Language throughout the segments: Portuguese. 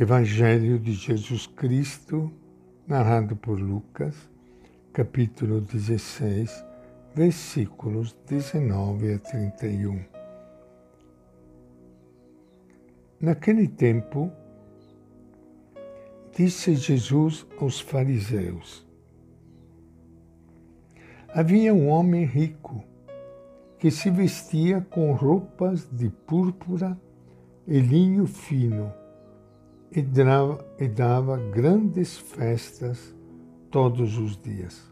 Evangelho de Jesus Cristo, narrado por Lucas, capítulo 16, versículos 19 a 31. Naquele tempo, disse Jesus aos fariseus: Havia um homem rico que se vestia com roupas de púrpura e linho fino e dava, e dava grandes festas todos os dias.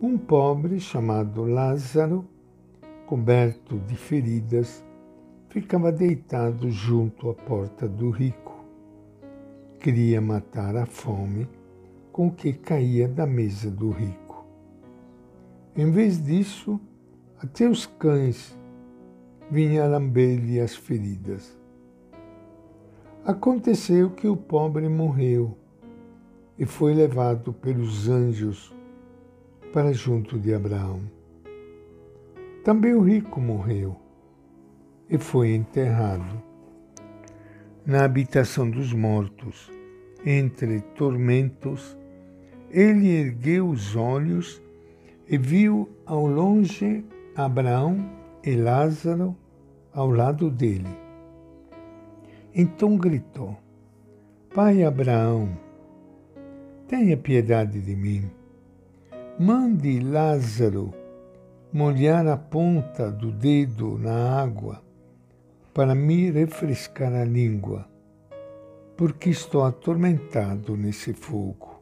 Um pobre chamado Lázaro, coberto de feridas, ficava deitado junto à porta do rico. Queria matar a fome com o que caía da mesa do rico. Em vez disso, até os cães vinham lamber-lhe as feridas. Aconteceu que o pobre morreu e foi levado pelos anjos para junto de Abraão. Também o rico morreu e foi enterrado na habitação dos mortos, entre tormentos. Ele ergueu os olhos e viu ao longe Abraão e Lázaro ao lado dele. Então gritou: Pai Abraão, tenha piedade de mim. Mande Lázaro molhar a ponta do dedo na água para me refrescar a língua, porque estou atormentado nesse fogo.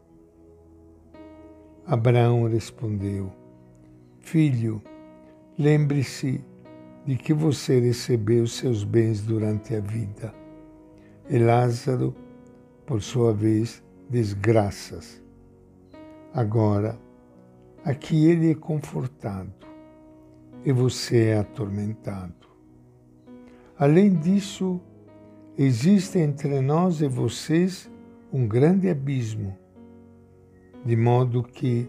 Abraão respondeu: Filho, lembre-se de que você recebeu seus bens durante a vida e Lázaro, por sua vez, desgraças. Agora, aqui ele é confortado e você é atormentado. Além disso, existe entre nós e vocês um grande abismo, de modo que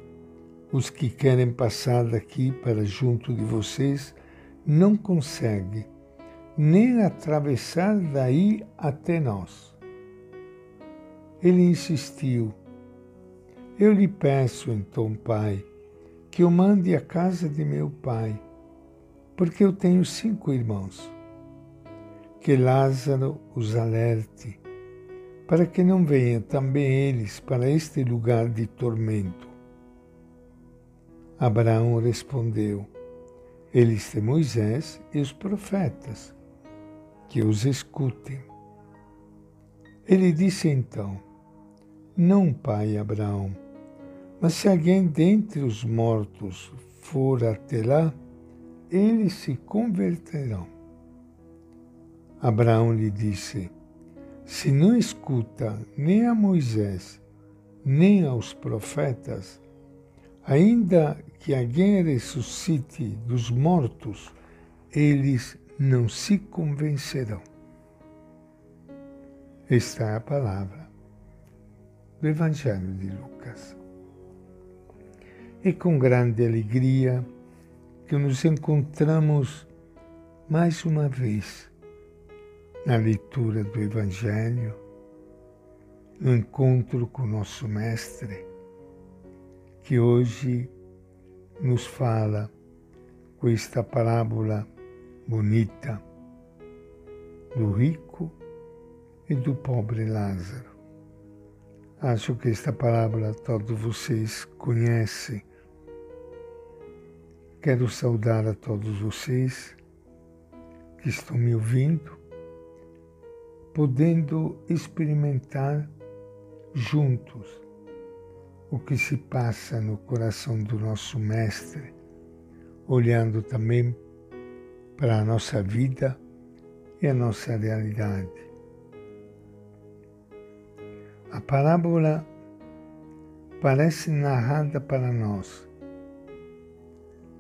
os que querem passar daqui para junto de vocês não conseguem nem atravessar daí até nós. Ele insistiu. Eu lhe peço então, Pai, que o mande à casa de meu pai, porque eu tenho cinco irmãos. Que Lázaro os alerte, para que não venham também eles para este lugar de tormento. Abraão respondeu: Eles têm Moisés e os profetas que os escutem. Ele disse então: Não, pai Abraão, mas se alguém dentre os mortos for até lá, eles se converterão. Abraão lhe disse: Se não escuta nem a Moisés, nem aos profetas, ainda que alguém ressuscite dos mortos, eles não se convencerão. Esta é a palavra do Evangelho de Lucas. É com grande alegria que nos encontramos mais uma vez na leitura do Evangelho, no encontro com o nosso Mestre, que hoje nos fala com esta parábola bonita do rico e do pobre Lázaro. Acho que esta palavra todos vocês conhecem. Quero saudar a todos vocês que estão me ouvindo, podendo experimentar juntos o que se passa no coração do nosso Mestre, olhando também para a nossa vida e a nossa realidade. A parábola parece narrada para nós.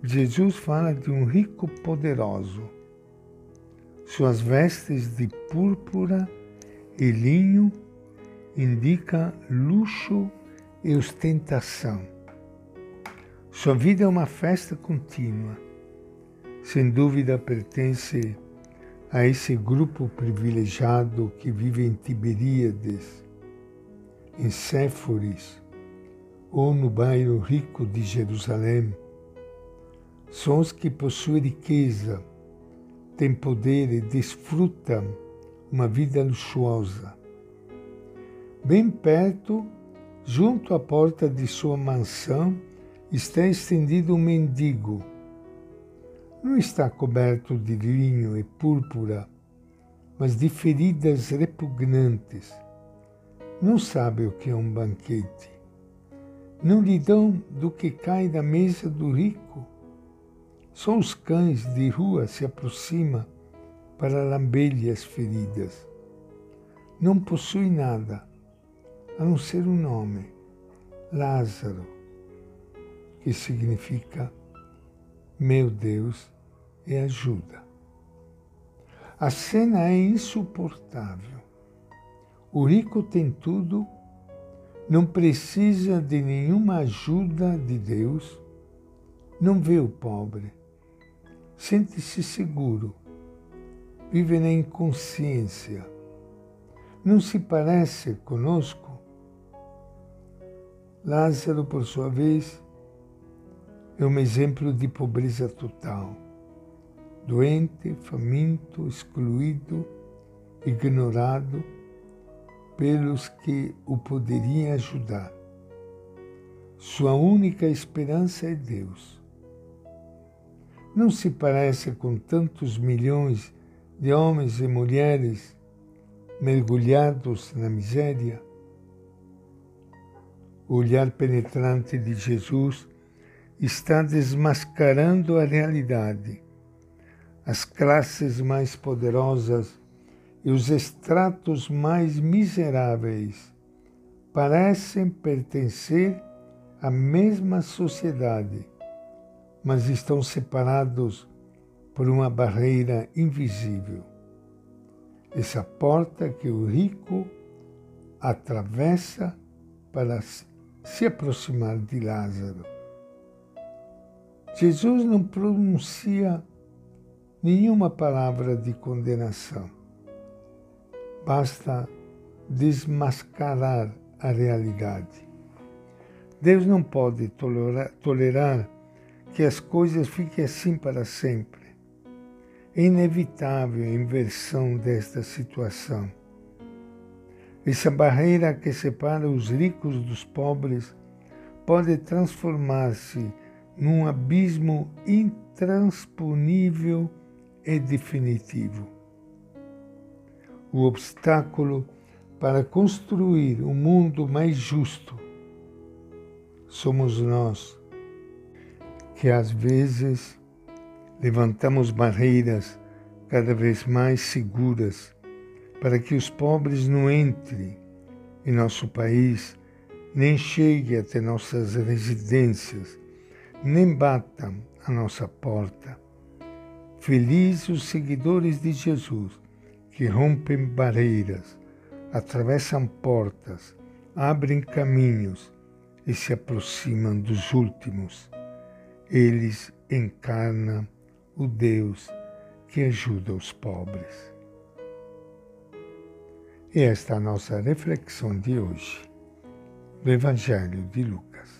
Jesus fala de um rico poderoso. Suas vestes de púrpura e linho indicam luxo e ostentação. Sua vida é uma festa contínua sem dúvida pertence a esse grupo privilegiado que vive em Tiberíades, em Séforis ou no bairro rico de Jerusalém, são os que possuem riqueza, têm poder e desfrutam uma vida luxuosa. Bem perto, junto à porta de sua mansão, está estendido um mendigo não está coberto de linho e púrpura, mas de feridas repugnantes. Não sabe o que é um banquete. Não lhe dão do que cai da mesa do rico. Só os cães de rua se aproximam para lamber-lhe as feridas. Não possui nada, a não ser um nome, Lázaro, que significa meu Deus, é ajuda. A cena é insuportável. O rico tem tudo, não precisa de nenhuma ajuda de Deus, não vê o pobre, sente-se seguro, vive na inconsciência. Não se parece conosco? Lázaro, por sua vez, é um exemplo de pobreza total. Doente, faminto, excluído, ignorado pelos que o poderiam ajudar. Sua única esperança é Deus. Não se parece com tantos milhões de homens e mulheres mergulhados na miséria? O olhar penetrante de Jesus está desmascarando a realidade. As classes mais poderosas e os estratos mais miseráveis parecem pertencer à mesma sociedade, mas estão separados por uma barreira invisível. Essa porta que o rico atravessa para se aproximar de Lázaro. Jesus não pronuncia nenhuma palavra de condenação. Basta desmascarar a realidade. Deus não pode tolerar, tolerar que as coisas fiquem assim para sempre. É inevitável a inversão desta situação. Essa barreira que separa os ricos dos pobres pode transformar-se num abismo intransponível e definitivo. O obstáculo para construir um mundo mais justo somos nós, que às vezes levantamos barreiras cada vez mais seguras para que os pobres não entrem em nosso país, nem cheguem até nossas residências nem batam a nossa porta. Felizes os seguidores de Jesus que rompem barreiras, atravessam portas, abrem caminhos e se aproximam dos últimos. Eles encarnam o Deus que ajuda os pobres. E esta é a nossa reflexão de hoje do Evangelho de Lucas.